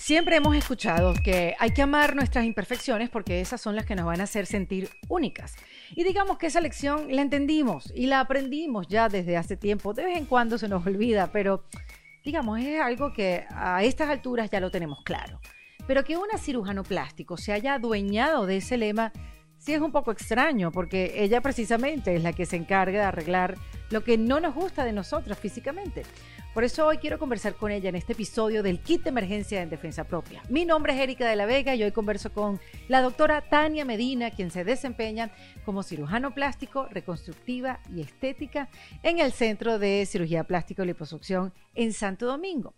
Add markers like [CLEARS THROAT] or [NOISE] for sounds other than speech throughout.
Siempre hemos escuchado que hay que amar nuestras imperfecciones porque esas son las que nos van a hacer sentir únicas. Y digamos que esa lección la entendimos y la aprendimos ya desde hace tiempo. De vez en cuando se nos olvida, pero digamos, es algo que a estas alturas ya lo tenemos claro. Pero que una cirujano plástico se haya adueñado de ese lema sí es un poco extraño porque ella precisamente es la que se encarga de arreglar lo que no nos gusta de nosotras físicamente. Por eso hoy quiero conversar con ella en este episodio del kit de emergencia en defensa propia. Mi nombre es Erika de la Vega y hoy converso con la doctora Tania Medina, quien se desempeña como cirujano plástico, reconstructiva y estética en el Centro de Cirugía Plástica y Liposucción en Santo Domingo.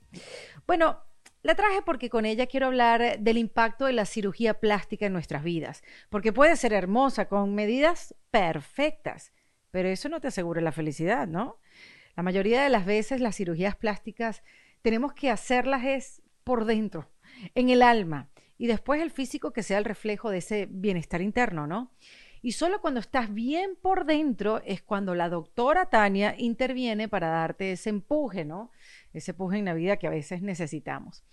Bueno, la traje porque con ella quiero hablar del impacto de la cirugía plástica en nuestras vidas, porque puede ser hermosa con medidas perfectas, pero eso no te asegura la felicidad, ¿no? La mayoría de las veces las cirugías plásticas tenemos que hacerlas es por dentro, en el alma, y después el físico que sea el reflejo de ese bienestar interno, ¿no? Y solo cuando estás bien por dentro es cuando la doctora Tania interviene para darte ese empuje, ¿no? Ese empuje en la vida que a veces necesitamos.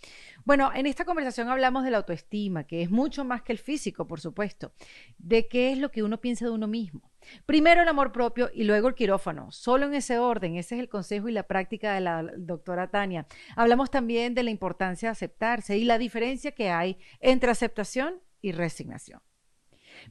Bueno, en esta conversación hablamos de la autoestima, que es mucho más que el físico, por supuesto, de qué es lo que uno piensa de uno mismo. Primero el amor propio y luego el quirófano. Solo en ese orden, ese es el consejo y la práctica de la doctora Tania. Hablamos también de la importancia de aceptarse y la diferencia que hay entre aceptación y resignación.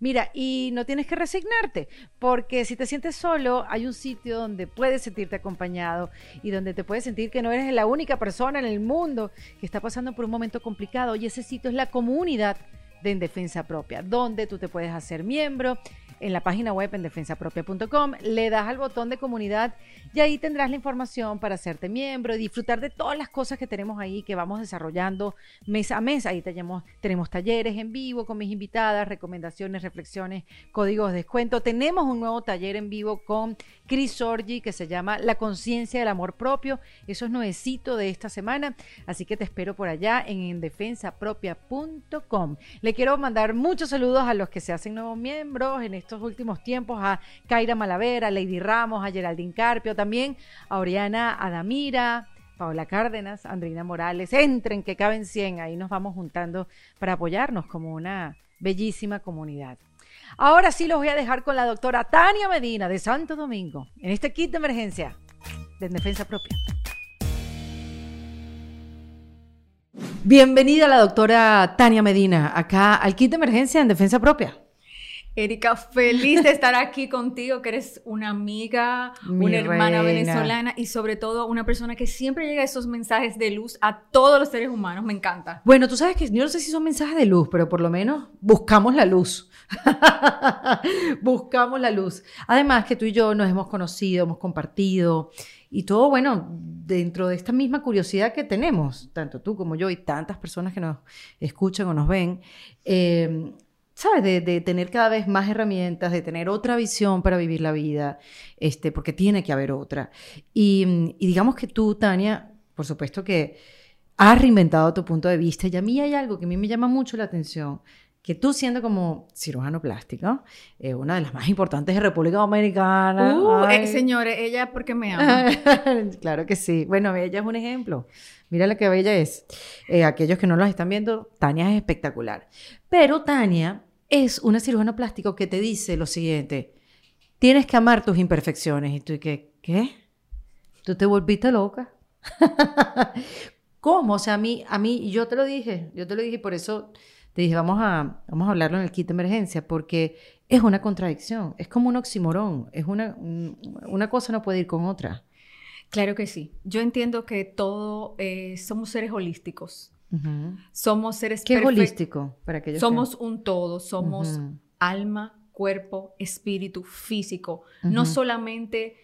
Mira, y no tienes que resignarte, porque si te sientes solo, hay un sitio donde puedes sentirte acompañado y donde te puedes sentir que no eres la única persona en el mundo que está pasando por un momento complicado. Y ese sitio es la comunidad de En Defensa Propia, donde tú te puedes hacer miembro en la página web en defensapropia.com, le das al botón de comunidad y ahí tendrás la información para hacerte miembro y disfrutar de todas las cosas que tenemos ahí que vamos desarrollando mes a mes. Ahí tenemos, tenemos talleres en vivo con mis invitadas, recomendaciones, reflexiones, códigos de descuento. Tenemos un nuevo taller en vivo con Chris Orgi que se llama La conciencia del amor propio. Eso es nuevecito de esta semana, así que te espero por allá en defensapropia.com. Le quiero mandar muchos saludos a los que se hacen nuevos miembros en estos últimos tiempos, a Kaira Malavera, a Lady Ramos, a Geraldine Carpio, también a Oriana Adamira, Paola Cárdenas, Andrina Morales. Entren, que caben 100. Ahí nos vamos juntando para apoyarnos como una bellísima comunidad. Ahora sí los voy a dejar con la doctora Tania Medina de Santo Domingo en este kit de emergencia de defensa propia. Bienvenida la doctora Tania Medina acá al kit de emergencia en defensa propia. Erika, feliz de estar aquí contigo, que eres una amiga, una hermana venezolana y sobre todo una persona que siempre llega esos mensajes de luz a todos los seres humanos. Me encanta. Bueno, tú sabes que yo no sé si son mensajes de luz, pero por lo menos buscamos la luz. [LAUGHS] buscamos la luz. Además que tú y yo nos hemos conocido, hemos compartido y todo, bueno, dentro de esta misma curiosidad que tenemos, tanto tú como yo y tantas personas que nos escuchan o nos ven. Eh, ¿sabes? De, tener cada vez más herramientas, de tener otra visión para vivir la vida, este, porque tiene que haber otra. Y, digamos que tú, Tania, por supuesto que has reinventado tu punto de vista y a mí hay algo que a mí me llama mucho la atención, que tú siendo como cirujano plástico, eh, una de las más importantes de República Dominicana. Uh, eh, señores, ella porque me [LAUGHS] ama. claro que sí. Bueno, ella es un ejemplo. Mira lo que bella es. Eh, aquellos que no los están viendo, Tania es espectacular. Pero Tania es una cirujano plástico que te dice lo siguiente, tienes que amar tus imperfecciones. Y tú, ¿qué? ¿Qué? ¿Tú te volviste loca? [LAUGHS] ¿Cómo? O sea, a mí, a mí, yo te lo dije, yo te lo dije y por eso te dije, vamos a, vamos a hablarlo en el kit de emergencia, porque es una contradicción, es como un oximorón, es una, una cosa no puede ir con otra. Claro que sí. Yo entiendo que todo, eh, somos seres holísticos. Somos seres ¿Qué holístico? Para que somos un todo, somos alma, cuerpo, espíritu, físico, no solamente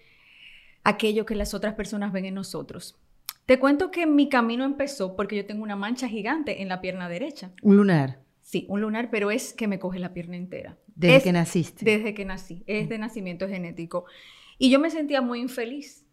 aquello que las otras personas ven en nosotros. Te cuento que mi camino empezó porque yo tengo una mancha gigante en la pierna derecha. Un lunar. Sí, un lunar, pero es que me coge la pierna entera. Desde que naciste. Desde que nací, es de nacimiento genético. Y yo me sentía muy infeliz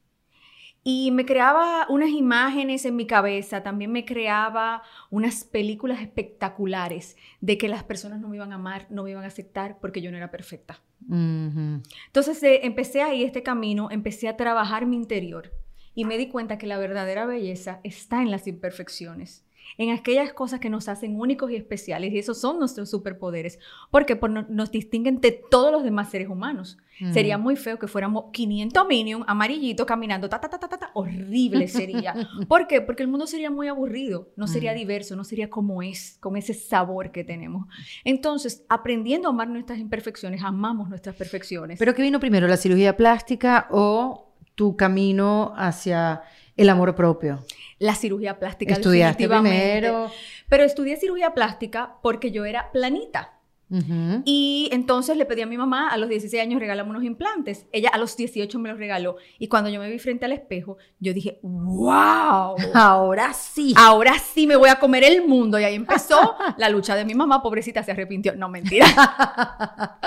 y me creaba unas imágenes en mi cabeza, también me creaba unas películas espectaculares de que las personas no me iban a amar, no me iban a aceptar porque yo no era perfecta. Entonces eh, empecé ahí este camino, empecé a trabajar mi interior y me di cuenta que la verdadera belleza está en las imperfecciones. En aquellas cosas que nos hacen únicos y especiales, y esos son nuestros superpoderes, porque por no- nos distinguen de todos los demás seres humanos. Ujú. Sería muy feo que fuéramos 500 minions amarillitos caminando, ta, ta, ta, ta, ta, ta, horrible sería. [LAUGHS] ¿Por qué? Porque el mundo sería muy aburrido, no sería Mm. diverso, no sería como es, con ese sabor que tenemos. Entonces, aprendiendo a amar nuestras imperfecciones, amamos nuestras perfecciones. ¿Pero qué vino primero, la cirugía plástica o tu camino hacia el amor propio? la cirugía plástica. Estudiaste primero. Pero estudié cirugía plástica porque yo era planita. Ujú. Y entonces le pedí a mi mamá a los 16 años regalarme unos implantes. Ella a los 18 me los regaló. Y cuando yo me vi frente al espejo, yo dije, wow. Ahora sí. Ahora sí me voy a comer el mundo. Y ahí empezó [LAUGHS] la lucha de mi mamá. Pobrecita, se arrepintió. No, mentira. [LAUGHS]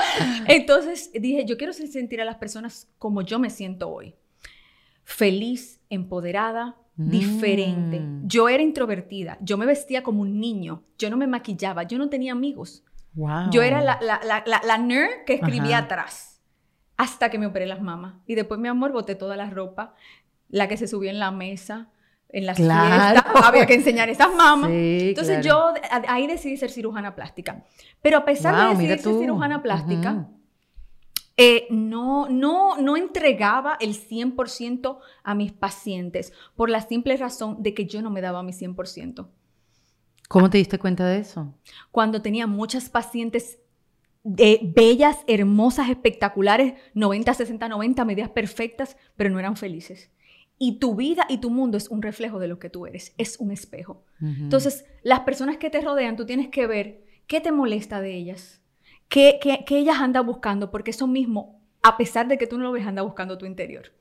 Entonces dije, yo quiero sentir a las personas como yo me siento hoy. Feliz, empoderada, Mm. diferente. Yo era introvertida. Yo me vestía como un niño. Yo no me maquillaba. Yo no tenía amigos. Wow. Yo era la, la, la, la, nerd que escribía Ajá. atrás. Hasta que me operé las mamas. Y después, mi amor, boté toda la ropa. La que se subió en la mesa. En las Claro. fiestas. Había que enseñar esas [LAUGHS] mamas. Sí, Entonces claro. yo a- ahí decidí ser cirujana plástica. Pero a pesar Wow, de decidir ser tú. cirujana plástica. Eh, no, no, no entregaba el 100% a mis pacientes por la simple razón de que yo no me daba mi 100%. ¿Cómo te diste cuenta de eso? Cuando tenía muchas pacientes de bellas, hermosas, espectaculares, 90, 60, 90, medidas perfectas, pero no eran felices. Y tu vida y tu mundo es un reflejo de lo que tú eres, es un espejo. Ujú. Entonces, las personas que te rodean, tú tienes que ver qué te molesta de ellas, qué, qué- qué ellas andan buscando, porque eso mismo, a pesar de que tú no lo ves, anda buscando tu interior.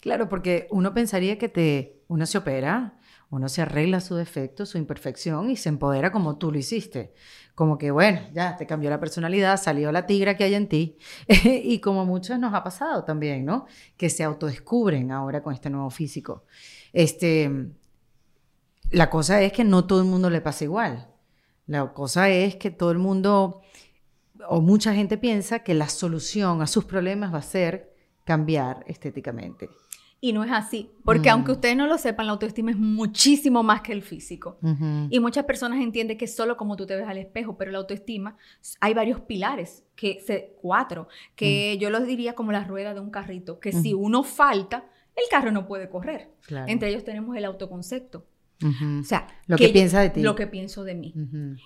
Claro, porque uno pensaría que te, uno se opera, uno se arregla su defecto, su imperfección y se empodera como tú lo hiciste. Como que, bueno, ya te cambió la personalidad, salió la tigra que hay en ti. [LAUGHS] y como muchos nos ha pasado también, ¿no? Que se autodescubren ahora con este nuevo físico. Este, la cosa es que no todo el mundo le pasa igual. La cosa es que todo el mundo o mucha gente piensa que la solución a sus problemas va a ser cambiar estéticamente. Y no es así, porque Mm. aunque ustedes no lo sepan, la autoestima es muchísimo más que el físico. Y muchas personas entienden que es solo como tú te ves al espejo, pero la autoestima, hay varios pilares, que se, cuatro, que yo los diría como la rueda de un carrito, que si uno falta, el carro no puede correr. Claro. Entre ellos tenemos el autoconcepto. Ujú. O sea, Lo que yo- piensa de ti. Lo que pienso de mí.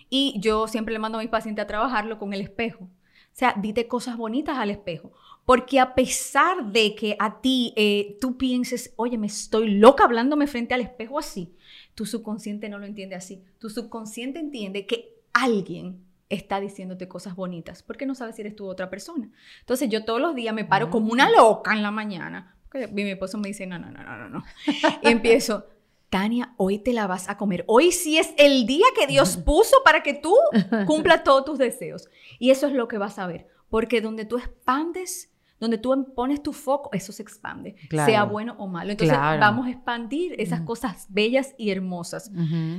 Y yo siempre le mando a mis pacientes a trabajarlo con el espejo. O sea, dite cosas bonitas al espejo. Porque a pesar de que a ti eh, tú pienses, oye, me estoy loca hablándome frente al espejo así, tu subconsciente no lo entiende así. Tu subconsciente entiende que alguien está diciéndote cosas bonitas, porque no sabes si eres tú otra persona. Entonces yo todos los días me paro Ah. como una loca en la mañana. Porque mi esposo me dice, no, no, no, no, no. [LAUGHS] Y empiezo, Tania, hoy te la vas a comer. Hoy sí es el día que Dios puso para que tú [LAUGHS] cumplas todos tus deseos. Y eso es lo que vas a ver. Porque donde tú expandes, donde tú pones tu foco, eso se expande, Claro. sea bueno o malo. Entonces Claro. vamos a expandir esas cosas bellas y hermosas.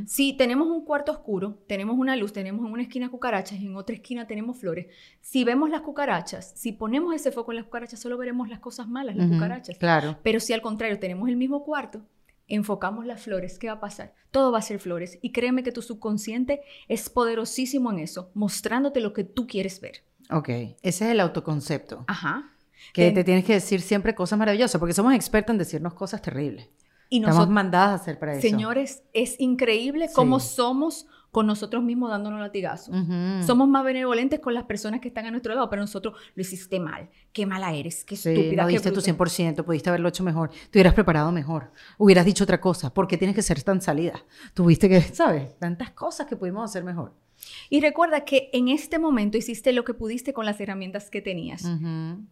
Si tenemos un cuarto oscuro, tenemos una luz, tenemos en una esquina cucarachas y en otra esquina tenemos flores. Si vemos las cucarachas, si ponemos ese foco en las cucarachas, solo veremos las cosas malas, las cucarachas. Claro. Pero si al contrario tenemos el mismo cuarto, enfocamos las flores, ¿qué va a pasar? Todo va a ser flores. Y créeme que tu subconsciente es poderosísimo en eso, mostrándote lo que tú quieres ver. Ok. Ese es el autoconcepto. Ajá. Que Ten- te tienes que decir siempre cosas maravillosas, porque somos expertos en decirnos cosas terribles. Y Estamos nosotros, mandadas a hacer para eso. señores, es increíble cómo Sí. somos con nosotros mismos dándonos latigazos. Ujú. Somos más benevolentes con las personas que están a nuestro lado, pero nosotros lo hiciste mal. Qué mala eres, qué Sí, estúpida, no diste tu bruta. 100%, pudiste haberlo hecho mejor, te hubieras preparado mejor, hubieras dicho otra cosa, ¿por qué tienes que ser tan salida? Tuviste que, ¿sabes? Tantas cosas que pudimos hacer mejor. Y recuerda que en este momento hiciste lo que pudiste con las herramientas que tenías.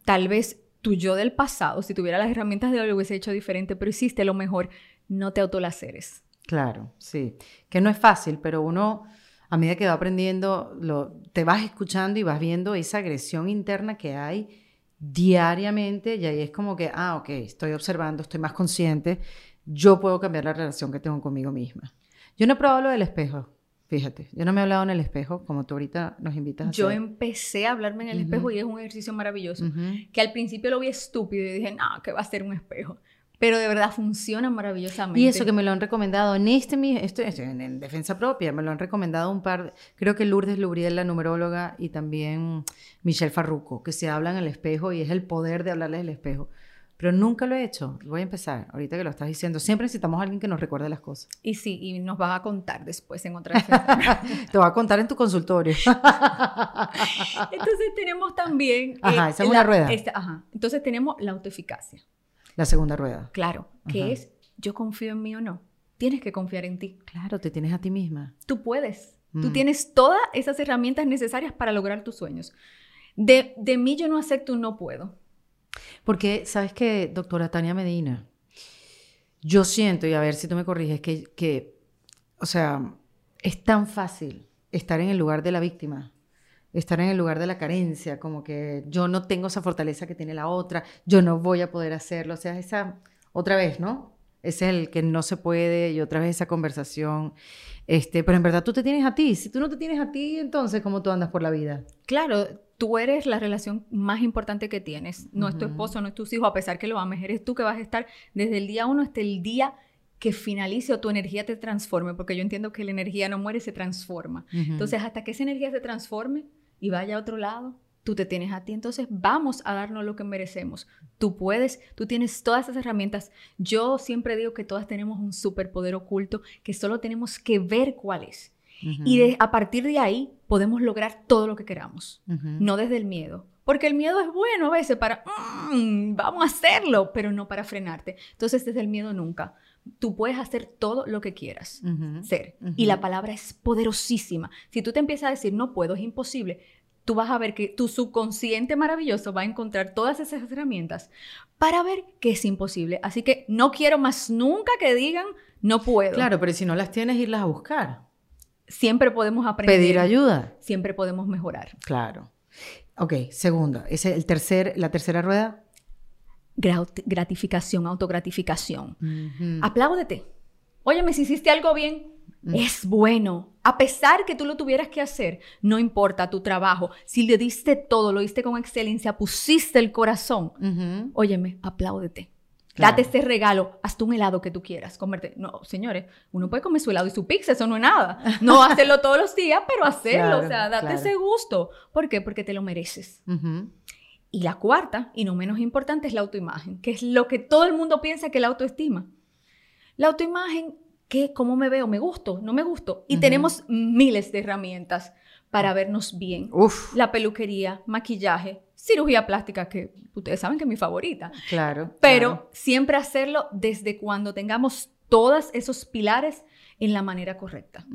Tal vez tu yo del pasado, si tuviera las herramientas de hoy, lo hubiese hecho diferente, pero hiciste lo mejor. No te autolaceres. Claro, sí. Que no es fácil, pero uno, a medida que va aprendiendo, lo, te vas escuchando y vas viendo esa agresión interna que hay diariamente y ahí es como que, ah, ok, estoy observando, estoy más consciente, yo puedo cambiar la relación que tengo conmigo misma. Yo no he probado lo del espejo, fíjate, yo no me he hablado en el espejo como tú ahorita nos invitas a Yo empecé a hablarme en el espejo y es un ejercicio maravilloso. Que al principio lo vi estúpido y dije, no, que va a ser un espejo. Pero de verdad funciona maravillosamente. Y eso que me lo han recomendado en este, esto, en, en, defensa propia, me lo han recomendado un par, creo que Lourdes Lubriel, la numeróloga, y también Michelle Farruco, que se hablan al espejo y es el poder de hablarles al espejo. Pero nunca lo he hecho. Voy a empezar, ahorita que lo estás diciendo. Siempre necesitamos a alguien que nos recuerde las cosas. Y sí, y nos vas a contar después en otra [LAUGHS] Te voy a contar en tu consultorio. [LAUGHS] Entonces tenemos también... Ajá, eh, esa es una rueda. ajá. Entonces tenemos la autoeficacia. La segunda rueda. Claro, que es yo confío en mí o no. Tienes que confiar en ti. Claro, te tienes a ti misma. Tú puedes. Tú mm. tienes todas esas herramientas necesarias para lograr tus sueños. De, de mí yo no acepto un no puedo. Porque, ¿sabes qué, doctora Tania Medina? Yo siento, y a ver si tú me corriges, que, que, o sea, es tan fácil estar en el lugar de la víctima, estar en el lugar de la carencia, como que yo no tengo esa fortaleza que tiene la otra, yo no voy a poder hacerlo, o sea, esa, otra vez, ¿no? Es el que no se puede y otra vez esa conversación. Este, pero en verdad tú te tienes a ti. Si tú no te tienes a ti, entonces, ¿cómo tú andas por la vida? Claro, tú eres la relación más importante que tienes. No es tu esposo, no es tus hijos, a pesar que lo ames, eres tú que vas a estar desde el día uno hasta el día que finalice o tu energía te transforme, porque yo entiendo que la energía no muere, se transforma. Entonces, hasta que esa energía se transforme y vaya a otro lado, tú te tienes a ti, entonces vamos a darnos lo que merecemos. Tú puedes, tú tienes todas esas herramientas. Yo siempre digo que todas tenemos un superpoder oculto que solo tenemos que ver cuál es. Y a partir de ahí podemos lograr todo lo que queramos, no desde el miedo. Porque el miedo es bueno a veces para, mm, vamos a hacerlo, pero no para frenarte. Entonces, desde el miedo nunca. Tú puedes hacer todo lo que quieras ser. Y la palabra es poderosísima. Si tú te empiezas a decir, no puedo, es imposible, tú vas a ver que tu subconsciente maravilloso va a encontrar todas esas herramientas para ver que es imposible. Así que no quiero más nunca que digan, no puedo. Claro, pero si no las tienes, irlas a buscar siempre podemos aprender. Pedir ayuda. Siempre podemos mejorar. Claro. Ok, segunda. ¿Ese el tercer, la tercera rueda? Gratificación, autogratificación. Apláudete. Óyeme, si hiciste algo bien, mm. es bueno. A pesar que tú lo tuvieras que hacer, no importa tu trabajo. Si le diste todo, lo diste con excelencia, pusiste el corazón. Óyeme, apláudete. Date ese regalo, hazte un helado que tú quieras, comerte. No, señores, uno puede comer su helado y su pizza, eso no es nada. No hacerlo todos los días, pero hacerlo, o sea, date ese gusto. ¿Por qué? Porque te lo mereces. Y la cuarta, y no menos importante, es la autoimagen, que es lo que todo el mundo piensa que es la autoestima. La autoimagen, que cómo me veo, me gusto, no me gusto. Y tenemos miles de herramientas para vernos bien. Uf. La peluquería, maquillaje, cirugía plástica, que ustedes saben que es mi favorita. Claro. Pero siempre hacerlo desde cuando tengamos todos esos pilares en la manera correcta.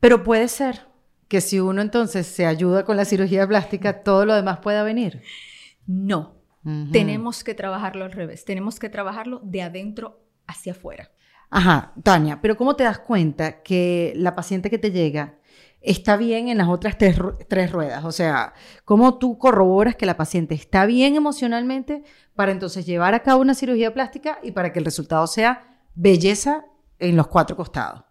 Pero puede ser que si uno entonces se ayuda con la cirugía plástica, todo lo demás pueda venir. No. Tenemos que trabajarlo al revés. Tenemos que trabajarlo de adentro hacia afuera. Ajá, Tania, pero ¿cómo te das cuenta que la paciente que te llega está bien en las otras tres, ruedas? O sea, ¿cómo tú corroboras que la paciente está bien emocionalmente para entonces llevar a cabo una cirugía plástica y para que el resultado sea belleza en los cuatro costados?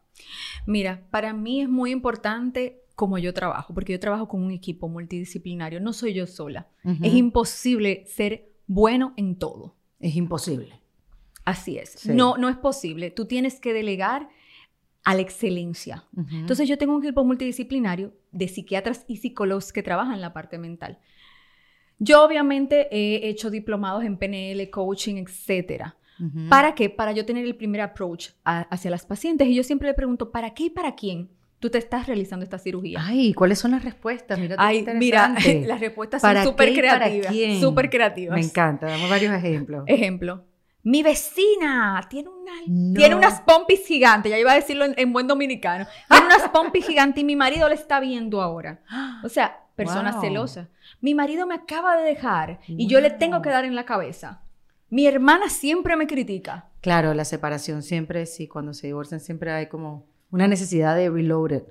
Mira, para mí es muy importante cómo yo trabajo, porque yo trabajo con un equipo multidisciplinario, no soy yo sola. Es imposible ser bueno en todo. Es imposible. Así es. No, no es posible. Tú tienes que delegar a la excelencia. Entonces yo tengo un equipo multidisciplinario de psiquiatras y psicólogos que trabajan en la parte mental. Yo obviamente he hecho diplomados en PNL, coaching, etcétera. ¿Para qué? Para yo tener el primer approach hacia las pacientes. Y yo siempre le pregunto, ¿para qué y para quién? Tú te estás realizando esta cirugía. Ay, ¿cuáles son las respuestas? Mira, Ay, mira, [LAUGHS] las respuestas son súper creativas. Súper creativas. Me encanta, damos varios ejemplos. Ejemplo, mi vecina tiene, una, tiene unas pompis gigantes, ya iba a decirlo en, buen dominicano, tiene unas pompis [LAUGHS] gigantes y mi marido le está viendo ahora. O sea, persona celosa. Mi marido me acaba de dejar y yo le tengo que dar en la cabeza. Mi hermana siempre me critica. Claro, la separación siempre, sí, cuando se divorcian siempre hay como una necesidad de reloaded.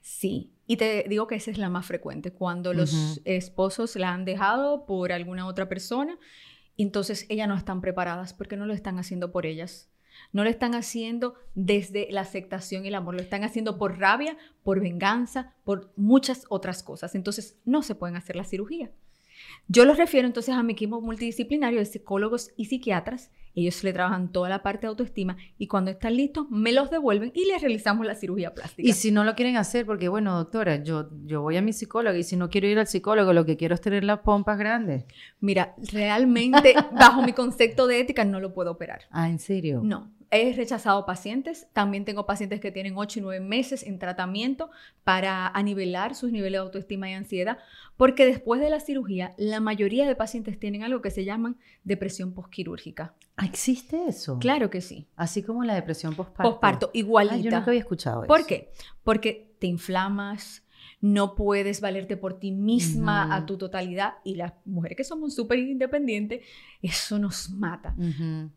Sí, y te digo que esa es la más frecuente, cuando los esposos la han dejado por alguna otra persona entonces ellas no están preparadas porque no lo están haciendo por ellas. No lo están haciendo desde la aceptación y el amor, lo están haciendo por rabia, por venganza, por muchas otras cosas. Entonces no se pueden hacer la cirugía. Yo los refiero entonces a mi equipo multidisciplinario de psicólogos y psiquiatras. Ellos le trabajan toda la parte de autoestima y cuando están listos me los devuelven y les realizamos la cirugía plástica. Y si no lo quieren hacer, porque bueno, doctora, yo, yo voy a mi psicóloga y si no quiero ir al psicólogo, lo que quiero es tener las pompas grandes. Mira, realmente [LAUGHS] bajo mi concepto de ética no lo puedo operar. Ah, ¿en serio? No, he rechazado pacientes. También tengo pacientes que tienen 8 y 9 meses en tratamiento para anivelar sus niveles de autoestima y ansiedad, porque después de la cirugía, la mayoría de pacientes tienen algo que se llaman depresión postquirúrgica. Ah, ¿Existe eso? Claro que sí. Así como la depresión postparto. Postparto, igualita. Ah, yo nunca había escuchado eso. ¿Por qué? Porque te inflamas, no puedes valerte por ti misma a tu totalidad y las mujeres que somos súper independientes, eso nos mata.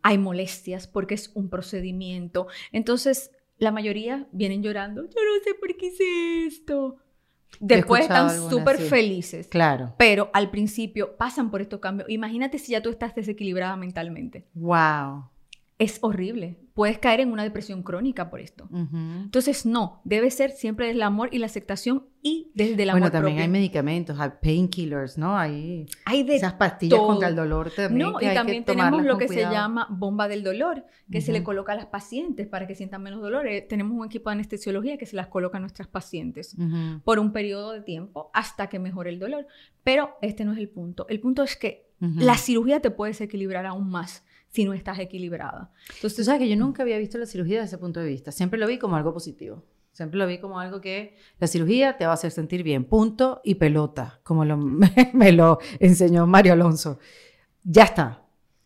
Hay molestias porque es un procedimiento. Entonces, la mayoría vienen llorando, yo no sé por qué hice esto. Después están súper sí. felices. Claro. Pero al principio pasan por estos cambios. Imagínate si ya tú estás desequilibrada mentalmente. Wow. Es horrible. Puedes caer en una depresión crónica por esto. Entonces, no, debe ser siempre desde el amor y la aceptación y desde el amor Bueno, también propio. hay medicamentos, hay painkillers, ¿no? Hay Hay de esas pastillas todo. contra el dolor también. No, que y hay que también tenemos lo que cuidado. se llama bomba del dolor, que se le coloca a las pacientes para que sientan menos dolor. Eh, Tenemos un equipo de anestesiología que se las coloca a nuestras pacientes por un periodo de tiempo hasta que mejore el dolor. Pero este no es el punto. El punto es que la cirugía te puede desequilibrar aún más si no estás equilibrada. Tú Entonces, sabes que yo nunca había visto la cirugía desde ese punto de vista. Siempre lo vi como algo positivo. Siempre lo vi como algo que la cirugía te va a hacer sentir bien. Punto y pelota, como [LAUGHS] me lo enseñó Mario Alonso. Ya está.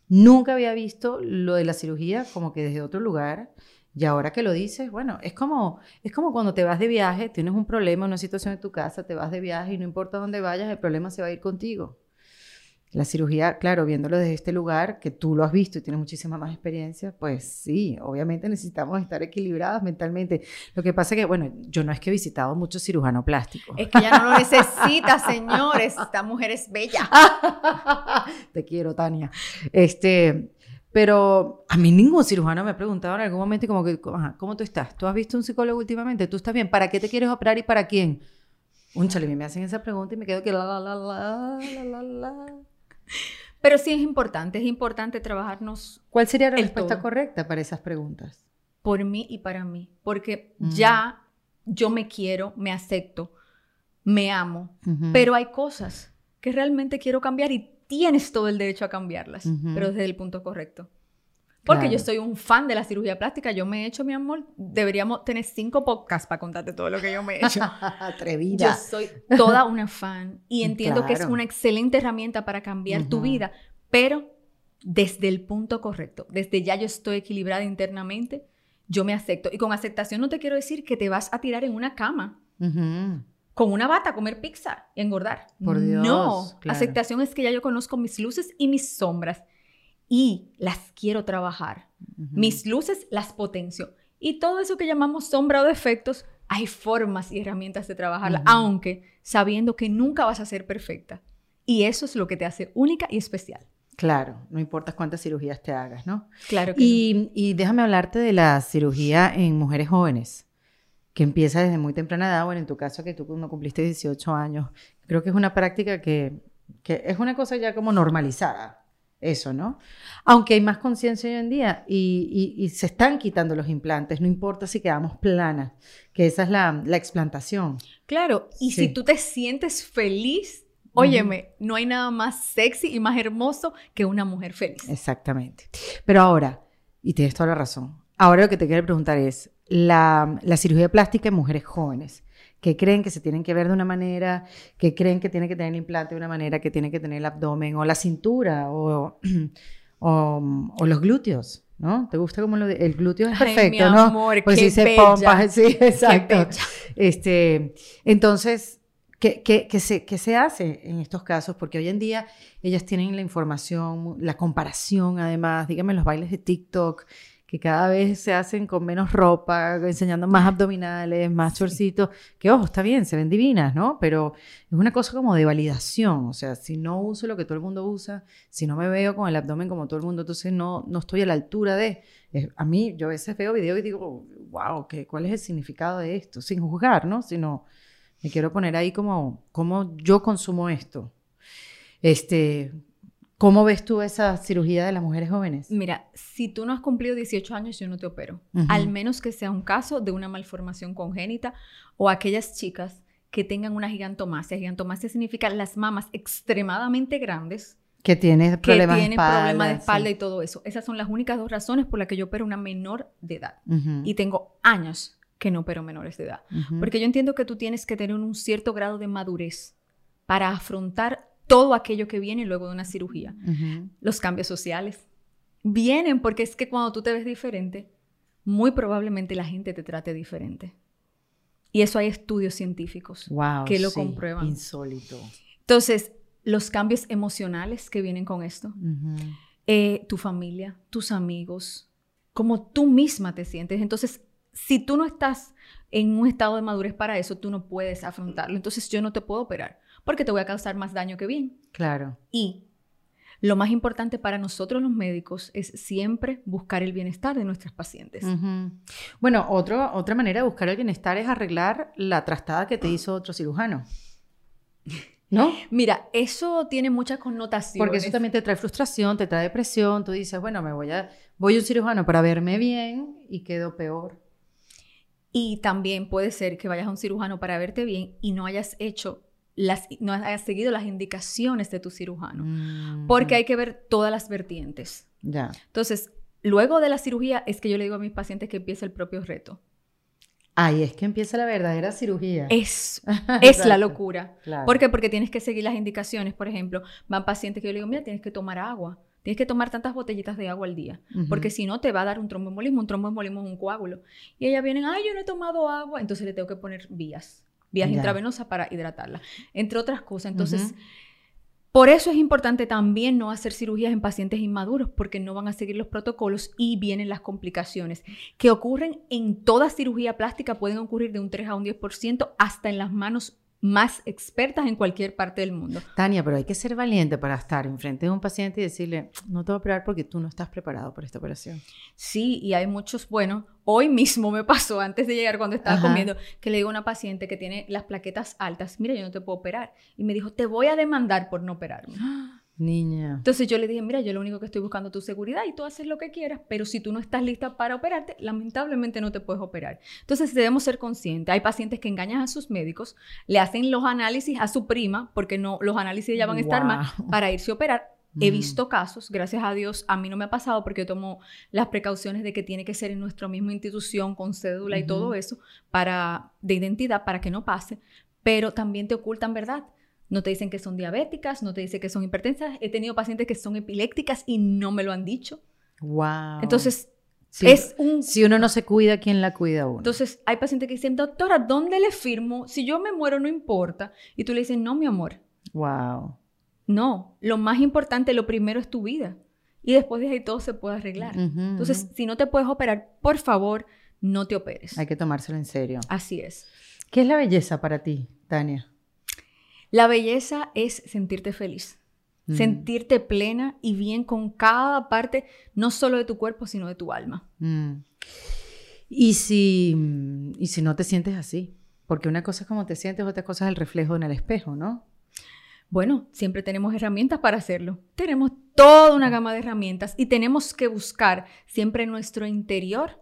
Nunca había visto lo de la cirugía como que desde otro lugar. Y ahora que lo dices, bueno, es como, es como cuando te vas de viaje, tienes un problema, una situación en tu casa, te vas de viaje y no importa dónde vayas, el problema se va a ir contigo. La cirugía, claro, viéndolo desde este lugar, que tú lo has visto y tienes muchísima más experiencia, pues sí, obviamente necesitamos estar equilibradas mentalmente. Lo que pasa es que, bueno, yo no es que he visitado muchos cirujanos plásticos. es que ya no lo necesita, señores. Esta mujer es bella. [LAUGHS] Te quiero, Tania. Este, pero a mí ningún cirujano me ha preguntado en algún momento como que, ¿cómo tú estás? ¿Tú has visto un psicólogo últimamente? ¿Tú estás bien? ¿Para qué te quieres operar y para quién? Un chale, me hacen esa pregunta y me quedo que la, la, la, la, la, la, la. Pero sí es importante, es importante trabajarnos ¿Cuál sería la respuesta todo. correcta para esas preguntas? por mí y para mí, porque Mm. ya yo me quiero, me acepto, me amo, pero hay cosas que realmente quiero cambiar y tienes todo el derecho a cambiarlas, pero desde el punto correcto. Porque Claro. yo soy un fan de la cirugía plástica, yo me he hecho, mi amor, deberíamos tener cinco podcasts para contarte todo lo que yo me he hecho. [LAUGHS] Yo Atrevida. soy toda una fan y entiendo que es una excelente herramienta para cambiar tu vida, pero desde el punto correcto, desde ya yo estoy equilibrada internamente, yo me acepto. Y con aceptación no te quiero decir que te vas a tirar en una cama con una bata comer pizza y engordar. Por Dios, No, claro. aceptación es que ya yo conozco mis luces y mis sombras y las quiero trabajar. Mis luces las potencio. Y todo eso que llamamos sombra o defectos, hay formas y herramientas de trabajarla, aunque sabiendo que nunca vas a ser perfecta. Y eso es lo que te hace única y especial. Claro, no importa cuántas cirugías te hagas, ¿no? Claro que Y, y déjame hablarte de la cirugía en mujeres jóvenes, que empieza desde muy temprana edad, bueno, en tu caso que tú no cumpliste 18 años, creo que es una práctica que, que es una cosa ya como normalizada, eso, ¿no? Aunque hay más conciencia hoy en día y, y- y se están quitando los implantes, no importa si quedamos planas, que esa es la, la explantación. Claro, y Sí. si tú te sientes feliz, óyeme, no hay nada más sexy y más hermoso que una mujer feliz. Exactamente. Pero ahora, y tienes toda la razón, ahora lo que te quiero preguntar es, la, la cirugía plástica en mujeres jóvenes, que creen que se tienen que ver de una manera, que creen que tienen que tener el implante de una manera, que tienen que tener el abdomen o la cintura o, [CLEARS THROAT] o, o los glúteos, ¿no? ¿Te gusta como lo de- el glúteo es Ay, perfecto, ¿no? Pues qué dice bella. pompas, [LAUGHS] sí, exacto. Este, entonces, ¿qué, qué, qué se, qué se hace en estos casos? Porque hoy en día ellas tienen la información, la comparación, además, dígame los bailes de TikTok, que cada vez se hacen con menos ropa, enseñando más abdominales, más chorcitos, que ojo, está bien, se ven divinas, ¿no? Pero es una cosa como de validación, o sea, si no uso lo que todo el mundo usa, si no me veo con el abdomen como todo el mundo, entonces no, no estoy a la altura de... eh, A mí, yo a veces veo videos y digo, wow, ¿qué, ¿cuál es el significado de esto? Sin juzgar, ¿no? Sino me quiero poner ahí como, como yo consumo esto. Este, ¿Cómo ves tú esa cirugía de las mujeres jóvenes? Mira, si tú no has cumplido 18 años, yo no te opero. Al menos que sea un caso de una malformación congénita o aquellas chicas que tengan una gigantomasia. Gigantomasia significa las mamas extremadamente grandes. Que tienen problemas, de, espalda, problemas de espalda y todo eso. Esas son las únicas dos razones por las que yo opero una menor de edad. Y tengo años que no opero menores de edad. Porque yo entiendo que tú tienes que tener un cierto grado de madurez para afrontar todo aquello que viene luego de una cirugía. Los cambios sociales vienen porque es que cuando tú te ves diferente, muy probablemente la gente te trate diferente. Y eso hay estudios científicos que lo comprueban. Insólito. Entonces, los cambios emocionales que vienen con esto, eh, tu familia, tus amigos, como tú misma te sientes. Entonces, si tú no estás en un estado de madurez para eso, tú no puedes afrontarlo. Entonces, yo no te puedo operar porque te voy a causar más daño que bien. Claro. Y lo más importante para nosotros los médicos es siempre buscar el bienestar de nuestros pacientes. Bueno, otra manera de buscar el bienestar es arreglar la trastada que te hizo otro cirujano. ¿No? Mira, eso tiene muchas connotaciones. Porque eso también te trae frustración, te trae depresión. Tú dices, bueno, me voy a, voy a un cirujano para verme bien y quedo peor. Y también puede ser que vayas a un cirujano para verte bien y no hayas hecho no hayas seguido las indicaciones de tu cirujano, mm, porque hay que ver todas las vertientes. Ya. Entonces, luego de la cirugía es que yo le digo a mis pacientes que empieza el propio reto. Ahí es que empieza la verdadera cirugía. Es, [LAUGHS] es la locura. ¿Por qué? Porque tienes que seguir las indicaciones. Por ejemplo, van pacientes que yo le digo, mira, tienes que tomar agua. Tienes que tomar tantas botellitas de agua al día, porque si no te va a dar un tromboembolismo. Un tromboembolismo es un coágulo. Y ellas vienen, ay, yo no he tomado agua, entonces le tengo que poner vías vías intravenosas para hidratarla, entre otras cosas. Entonces, por eso es importante también no hacer cirugías en pacientes inmaduros, porque no van a seguir los protocolos y vienen las complicaciones que ocurren en toda cirugía plástica, pueden ocurrir de un 3 a un 10%, hasta en las manos más expertas en cualquier parte del mundo. Tania, pero hay que ser valiente para estar enfrente de un paciente y decirle, no te voy a operar porque tú no estás preparado para esta operación. Sí, y hay muchos, bueno, hoy mismo me pasó, antes de llegar cuando estaba comiendo, que le digo a una paciente que tiene las plaquetas altas, mira, yo no te puedo operar. Y me dijo, te voy a demandar por no operarme. [GASPS] [GASPS] Niña. Entonces yo le dije, mira, yo lo único que estoy buscando es tu seguridad y tú haces lo que quieras, pero si tú no estás lista para operarte, lamentablemente no te puedes operar. Entonces debemos ser conscientes. Hay pacientes que engañan a sus médicos, le hacen los análisis a su prima, porque no, los análisis ya van a estar mal, para irse a operar. He mm. visto casos, gracias a Dios, a mí no me ha pasado porque yo tomo las precauciones de que tiene que ser en nuestra misma institución con cédula y todo eso para de identidad para que no pase, pero también te ocultan verdad. No te dicen que son diabéticas, no te dicen que son hipertensas. He tenido pacientes que son epilépticas y no me lo han dicho. Wow. Entonces, es un... Si uno no se cuida, ¿quién la cuida uno? Entonces, hay pacientes que dicen, doctora, ¿dónde le firmo? Si yo me muero, no importa. Y tú le dices, no, mi amor. Wow. No, lo más importante, lo primero es tu vida. Y después de ahí todo se puede arreglar. Entonces, si no te puedes operar, por favor, no te operes. Hay que tomárselo en serio. Así es. ¿Qué es la belleza para ti, Tania? La belleza es sentirte feliz, mm. sentirte plena y bien con cada parte, no solo de tu cuerpo, sino de tu alma. Mm. ¿Y, si, y si no te sientes así, porque una cosa es cómo te sientes, otra cosa es el reflejo en el espejo, ¿no? Bueno, siempre tenemos herramientas para hacerlo. Tenemos toda una gama de herramientas y tenemos que buscar siempre en nuestro interior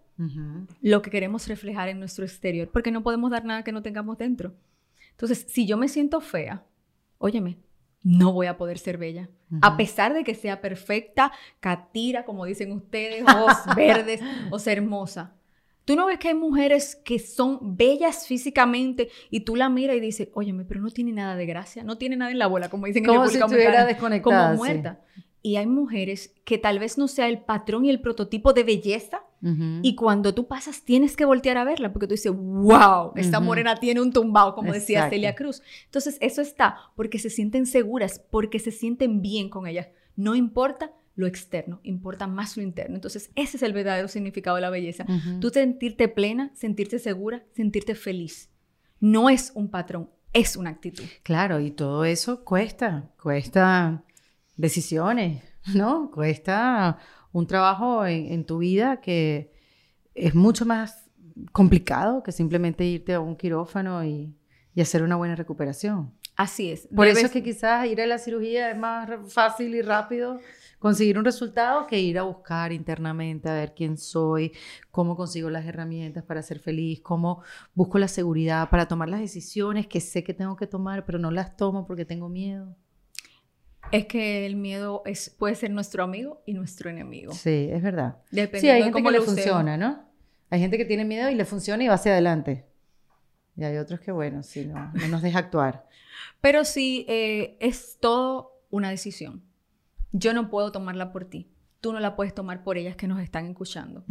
lo que queremos reflejar en nuestro exterior, porque no podemos dar nada que no tengamos dentro. Entonces, si yo me siento fea, óyeme, no voy a poder ser bella. A pesar de que sea perfecta, catira, como dicen ustedes, ojos [LAUGHS] verdes, o ser hermosa. Tú no ves que hay mujeres que son bellas físicamente y tú la miras y dices, óyeme, pero no tiene nada de gracia, no tiene nada en la bola, como dicen en Como si estuviera desconectada. Como muerta. Y hay mujeres que tal vez no sea el patrón y el prototipo de belleza. Y cuando tú pasas, tienes que voltear a verla porque tú dices, wow, esta morena tiene un tumbao, como decía Celia Cruz. Entonces, eso está porque se sienten seguras, porque se sienten bien con ella. No importa lo externo, importa más lo interno. Entonces, ese es el verdadero significado de la belleza. Tú sentirte plena, sentirte segura, sentirte feliz. No es un patrón, es una actitud. Claro, y todo eso cuesta, cuesta decisiones, ¿no? Cuesta un trabajo en, tu vida que es mucho más complicado que simplemente irte a un quirófano y, hacer una buena recuperación. Así es. Por eso es que quizás ir a la cirugía es más fácil y rápido conseguir un resultado que ir a buscar internamente, a ver quién soy, cómo consigo las herramientas para ser feliz, cómo busco la seguridad para tomar las decisiones que sé que tengo que tomar, pero no las tomo porque tengo miedo. Es que el miedo es, puede ser nuestro amigo y nuestro enemigo. Sí, es verdad. Dependiendo Sí, hay de gente cómo que le usemos. funciona, ¿no? Hay gente que tiene miedo y le funciona y va hacia adelante. Y hay otros que, bueno, sí, no, no nos deja actuar. [LAUGHS] Pero sí, eh, es todo una decisión. Yo no puedo tomarla por ti. Tú no la puedes tomar por ellas que nos están escuchando.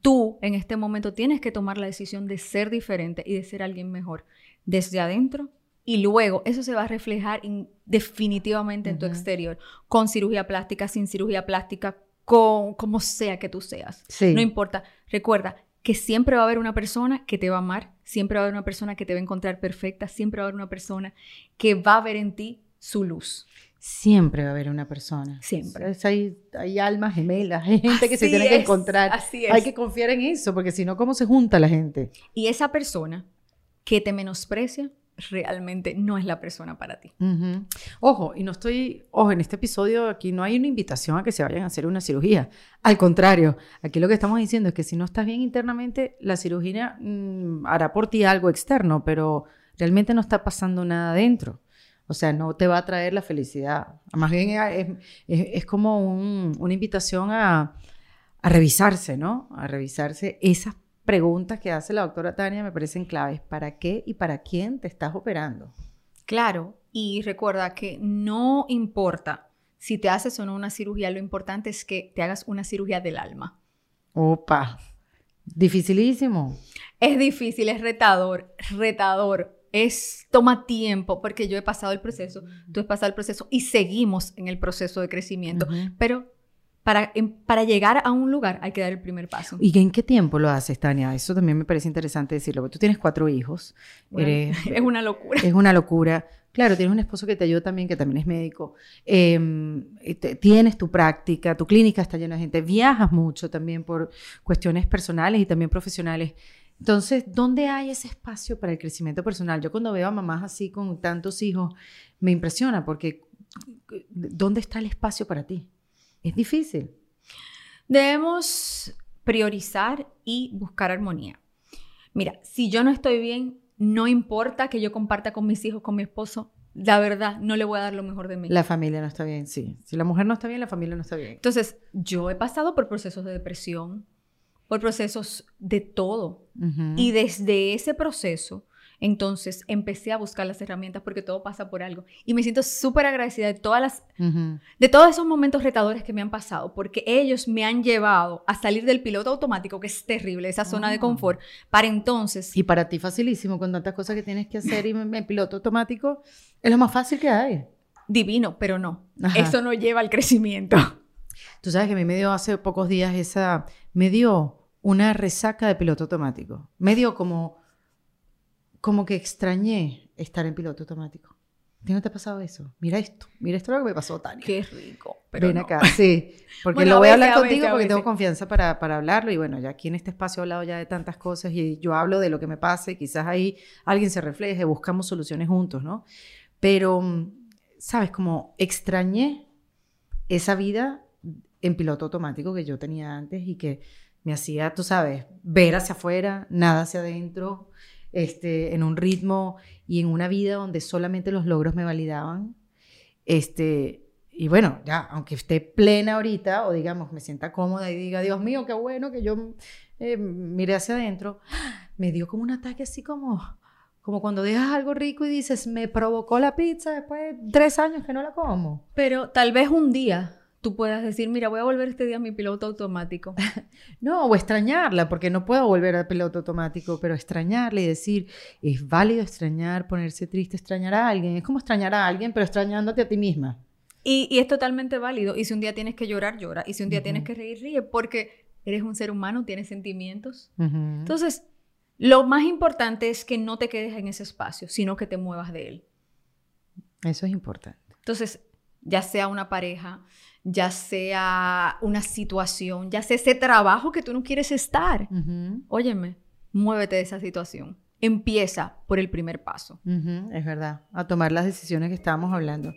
Tú en este momento tienes que tomar la decisión de ser diferente y de ser alguien mejor desde adentro y luego eso se va a reflejar in- definitivamente en tu exterior, con cirugía plástica, sin cirugía plástica, con como sea que tú seas. Sí. No importa. Recuerda que siempre va a haber una persona que te va a amar, siempre va a haber una persona que te va a encontrar perfecta, siempre va a haber una persona que va a ver en ti su luz. Siempre va a haber una persona. Siempre. Es- Hay, hay almas gemelas, hay gente que se tiene que encontrar. así es. Hay que confiar en eso, porque si no, ¿cómo se junta la gente? Y esa persona que te menosprecia realmente no es la persona para ti. Ojo, y no estoy, ojo, en este episodio aquí no hay una invitación a que se vayan a hacer una cirugía. Al contrario, aquí lo que estamos diciendo es que si no estás bien internamente, la cirugía mm, hará por ti algo externo, pero realmente no está pasando nada dentro. O sea, no te va a traer la felicidad. Más bien es, es- como un- una invitación a, a revisarse, ¿no? A revisarse esas preguntas que hace la doctora Tania me parecen claves. ¿Para qué y para quién te estás operando? Claro, y recuerda que no importa si te haces o no una cirugía, lo importante es que te hagas una cirugía del alma. Opa, dificilísimo. Es difícil, es retador, retador. Es, toma tiempo, porque yo he pasado el proceso, tú has pasado el proceso y seguimos en el proceso de crecimiento. Pero para, em- para llegar a un lugar hay que dar el primer paso. ¿Y en qué tiempo lo haces, Tania? Eso también me parece interesante decirlo. Tú tienes cuatro hijos, Bueno, eres, [LAUGHS] es una locura. es una locura. Claro, tienes un esposo que te ayuda también, que también es médico. Eh, te- tienes tu práctica, tu clínica está llena de gente. Viajas mucho también por cuestiones personales y también profesionales. Entonces, ¿dónde hay ese espacio para el crecimiento personal? Yo cuando veo a mamás así con tantos hijos, me impresiona porque ¿dónde está el espacio para ti? Es difícil. Debemos priorizar y buscar armonía. Mira, si yo no estoy bien, no importa que yo comparta con mis hijos, con mi esposo, la verdad, no le voy a dar lo mejor de mí. La familia no está bien, sí. Si la mujer no está bien, la familia no está bien. Entonces, yo he pasado por procesos de depresión, por procesos de todo. Y desde ese proceso, entonces empecé a buscar las herramientas porque todo pasa por algo. Y me siento súper agradecida de todas las de todos esos momentos retadores que me han pasado, porque ellos me han llevado a salir del piloto automático, que es terrible, esa zona de Ah. confort, para entonces... Y para ti facilísimo, con tantas cosas que tienes que hacer y en piloto automático, es lo más fácil que hay. Divino, pero no. Ajá. Eso no lleva al crecimiento. Tú sabes que a mí me dio hace pocos días esa, me dio una resaca de piloto automático. Me dio como, como que extrañé estar en piloto automático. ¿A ti no te ha pasado eso? Mira esto, mira esto lo que me pasó, Tania. Qué rico. Pero Ven no. acá, sí. [LAUGHS] Porque Bueno, lo voy a veces, hablar a contigo veces, porque tengo confianza para, para hablarlo. Y bueno, ya aquí en este espacio he hablado ya de tantas cosas y yo hablo de lo que me pasa y quizás ahí alguien se refleje, buscamos soluciones juntos, ¿no? Pero, ¿sabes? Como extrañé esa vida en piloto automático que yo tenía antes y que me hacía, tú sabes, ver hacia afuera, nada hacia adentro, este, en un ritmo y en una vida donde solamente los logros me validaban. Este, y bueno, ya, aunque esté plena ahorita, o digamos, me sienta cómoda y diga, Dios mío, qué bueno que yo eh, mire hacia adentro, me dio como un ataque así como, como cuando dejas algo rico y dices, me provocó la pizza después de tres años que no la como. Pero tal vez un día tú puedas decir, mira, voy a volver este día a mi piloto automático. [LAUGHS] No, o extrañarla, porque no puedo volver al piloto automático, pero extrañarla y decir, es válido extrañar, ponerse triste, extrañar a alguien. Es como extrañar a alguien, pero extrañándote a ti misma. Y, y es totalmente válido. Y si un día tienes que llorar, llora. Y si un día Ujú. tienes que reír, ríe. Porque eres un ser humano, tienes sentimientos. Ujú. Entonces, lo más importante es que no te quedes en ese espacio, sino que te muevas de él. Eso es importante. Entonces, ya sea una pareja, ya sea una situación, ya sea ese trabajo que tú no quieres estar, óyeme, muévete de esa situación. empieza por el primer paso. es verdad, a tomar las decisiones que estábamos hablando.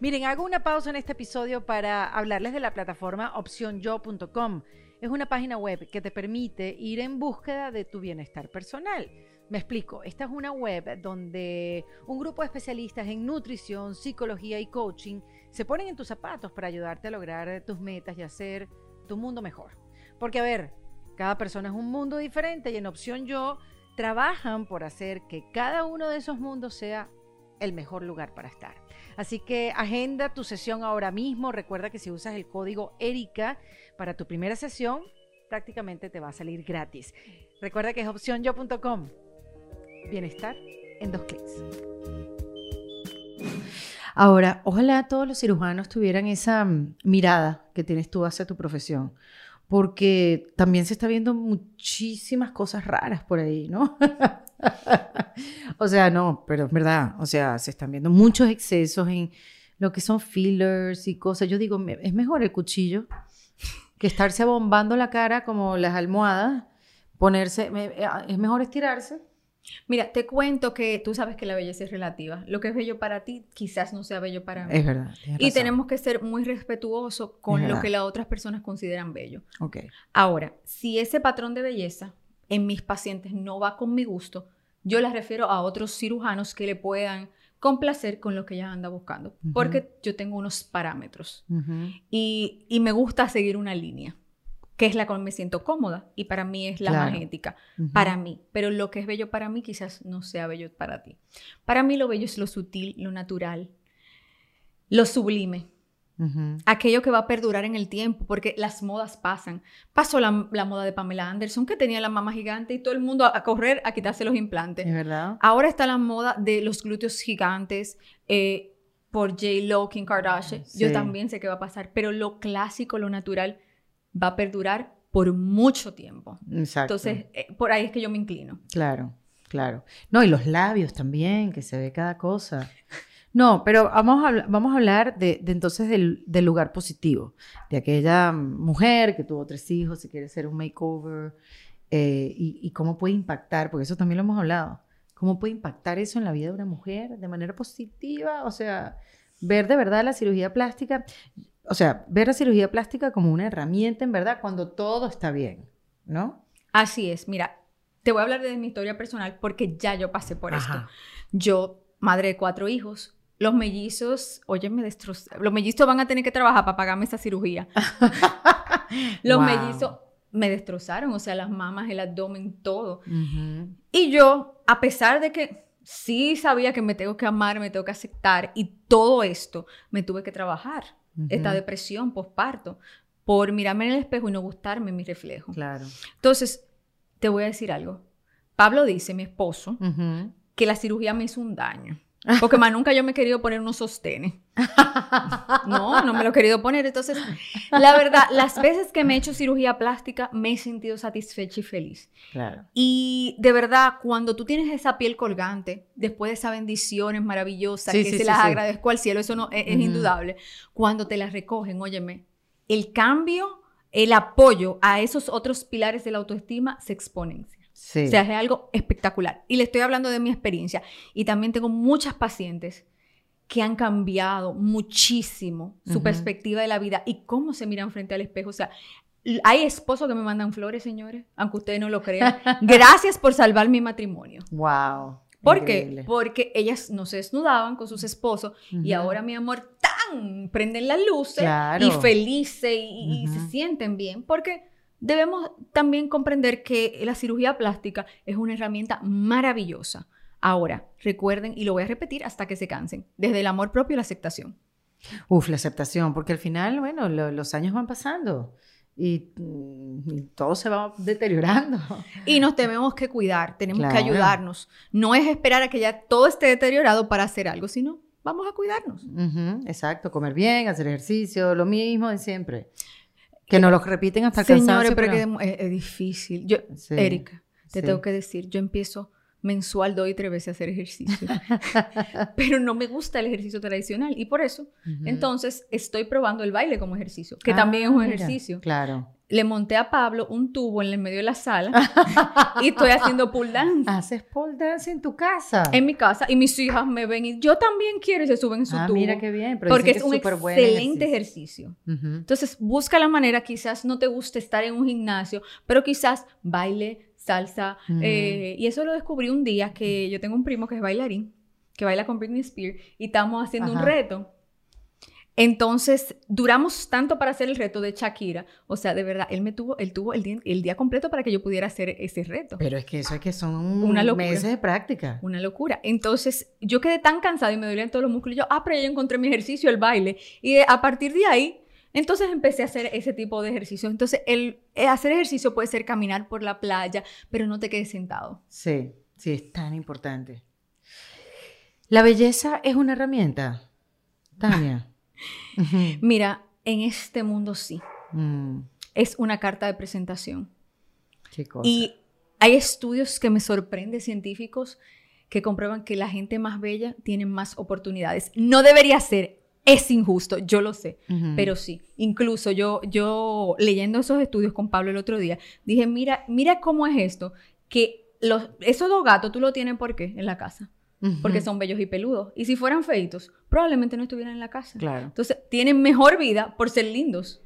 Miren, hago una pausa en este episodio para hablarles de la plataforma opcionyo.com. Es una página web que te permite ir en búsqueda de tu bienestar personal. Me explico, esta es una web donde un grupo de especialistas en nutrición, psicología y coaching se ponen en tus zapatos para ayudarte a lograr tus metas y hacer tu mundo mejor. Porque a ver, cada persona es un mundo diferente y en Opción Yo trabajan por hacer que cada uno de esos mundos sea el mejor lugar para estar. Así que agenda tu sesión ahora mismo. Recuerda que si usas el código ERICA para tu primera sesión, prácticamente te va a salir gratis. Recuerda que es opcionyo.com. Bienestar en dos clics. Ahora, ojalá todos los cirujanos tuvieran esa mm, mirada que tienes tú hacia tu profesión porque también se está viendo muchísimas cosas raras por ahí, ¿no? [LAUGHS] o sea, no, pero es verdad, o sea, se están viendo muchos excesos en lo que son fillers y cosas. Yo digo, es mejor el cuchillo que estarse bombando la cara como las almohadas, ponerse, es mejor estirarse Mira, te cuento que tú sabes que la belleza es relativa. Lo que es bello para ti quizás no sea bello para mí. Es verdad. Y tenemos que ser muy respetuosos con lo que las otras personas consideran bello. Ok. Ahora, si ese patrón de belleza en mis pacientes no va con mi gusto, yo las refiero a otros cirujanos que le puedan complacer con lo que ella anda buscando. Porque yo tengo unos parámetros y, y me gusta seguir una línea que es la con me siento cómoda y para mí es la magética, para mí. Pero lo que es bello para mí quizás no sea bello para ti. Para mí lo bello es lo sutil, lo natural, lo sublime. Aquello que va a perdurar en el tiempo, porque las modas pasan. Pasó la, moda de Pamela Anderson, que tenía la mama gigante y todo el mundo a, correr a quitarse los implantes. Es verdad. Ahora está la moda de los glúteos gigantes, eh, por J. Lo, Kim Kardashian. Yo también sé qué va a pasar, pero lo clásico, lo natural, va a perdurar por mucho tiempo. Exacto. Entonces, eh, por ahí es que yo me inclino. Claro, claro. No, y los labios también, que se ve cada cosa. [LAUGHS] No, pero vamos a, vamos a hablar de, entonces del, lugar positivo, de aquella mujer que tuvo tres hijos y quiere hacer un makeover eh, y, y, cómo puede impactar, porque eso también lo hemos hablado, cómo puede impactar eso en la vida de una mujer de manera positiva, o sea, ver de verdad la cirugía plástica o sea, ver la cirugía plástica como una herramienta, en verdad, cuando todo está bien, ¿no? Así es. Mira, te voy a hablar de mi historia personal porque ya yo pasé por esto. Yo, madre de cuatro hijos, los mellizos, oye, me destrozaron. Los mellizos van a tener que trabajar para pagarme esa cirugía. [LAUGHS] los mellizos me destrozaron, o sea, las mamas, el abdomen, todo. Y yo, a pesar de que sí sabía que me tengo que amar, me tengo que aceptar y todo esto, me tuve que trabajar esta depresión postparto, por mirarme en el espejo y no gustarme mi reflejo. Claro. Entonces, te voy a decir algo. Pablo dice, mi esposo, que la cirugía me hizo un daño. Porque más nunca yo me he querido poner unos sostenes. No, no me lo he querido poner. Entonces, la verdad, las veces que me he hecho cirugía plástica me he sentido satisfecha y feliz. Claro. Y de verdad, cuando tú tienes esa piel colgante, después de esas bendiciones maravillosas, que se las agradezco al cielo, eso no es, indudable. Cuando te las recogen, óyeme, el cambio, el apoyo a esos otros pilares de la autoestima se exponencia. O sea, es algo espectacular. Y le estoy hablando de mi experiencia. Y también tengo muchas pacientes que han cambiado muchísimo su perspectiva de la vida y cómo se miran frente al espejo. O sea, hay esposos que me mandan flores, señores, aunque ustedes no lo crean. [LAUGHS] Gracias por salvar mi matrimonio. Wow. ¿Por qué? Porque ellas no se desnudaban con sus esposos y ahora, mi amor, tan prenden las luces y felices y, y se sienten bien porque Debemos también comprender que la cirugía plástica es una herramienta maravillosa. Ahora, recuerden, y lo voy a repetir hasta que se cansen, desde el amor propio y la aceptación. Uf, la aceptación, porque al final, bueno, los años van pasando y, mm, todo se va deteriorando. Y nos tenemos que cuidar, tenemos que ayudarnos. No es esperar a que ya todo esté deteriorado para hacer algo, sino vamos a cuidarnos. exacto, comer bien, hacer ejercicio, lo mismo de siempre. Que no lo repiten hasta que Señores, pero, pero... Que es, difícil. Yo, Erika, te tengo que decir, yo empiezo mensual doy tres veces a hacer ejercicio. [LAUGHS] pero no me gusta el ejercicio tradicional y por eso, entonces, estoy probando el baile como ejercicio, que también es un ah, ejercicio. Claro. Le monté a Pablo un tubo en el medio de la sala [LAUGHS] y estoy haciendo pull dance. Haces pole dance en tu casa. En mi casa y mis hijas me ven y yo también quiero y se suben en su ah, tubo. mira qué bien. pero porque es que un excelente ejercicio. Ujú. Entonces, busca la manera, quizás no te guste estar en un gimnasio, pero quizás baile, salsa. Mm. eh, y eso lo descubrí un día que yo tengo un primo que es bailarín, que baila con Britney Spears, y estamos haciendo un Ajá. reto. Entonces, duramos tanto para hacer el reto de Shakira. O sea, de verdad, él me tuvo, él tuvo el día, el día completo para que yo pudiera hacer ese reto. Pero es que eso es que son Una locura. meses de práctica. Una locura. Entonces, yo quedé tan cansada y me dolían todos los músculos. Y yo, ah, pero ya encontré mi ejercicio, el baile. Y de- a partir de ahí, entonces empecé a hacer ese tipo de ejercicios. Entonces, el, eh, hacer ejercicio puede ser caminar por la playa, pero no te quedes sentado. Sí, sí, es tan importante. La belleza es una herramienta, Tania. [LAUGHS] Mira, en este mundo sí. Mm, Es una carta de presentación. qué cosa. Y hay estudios que me sorprenden, científicos, que comprueban que la gente más bella tiene más oportunidades. No debería ser, es injusto, yo lo sé. Pero sí, incluso yo, yo leyendo esos estudios con Pablo el otro día, dije, mira, mira cómo es esto, que los, esos dos gatos tú lo tienes ¿por qué? En la casa, Porque son bellos y peludos. Y si fueran feitos, probablemente no estuvieran en la casa. Claro. Entonces, tienen mejor vida por ser lindos.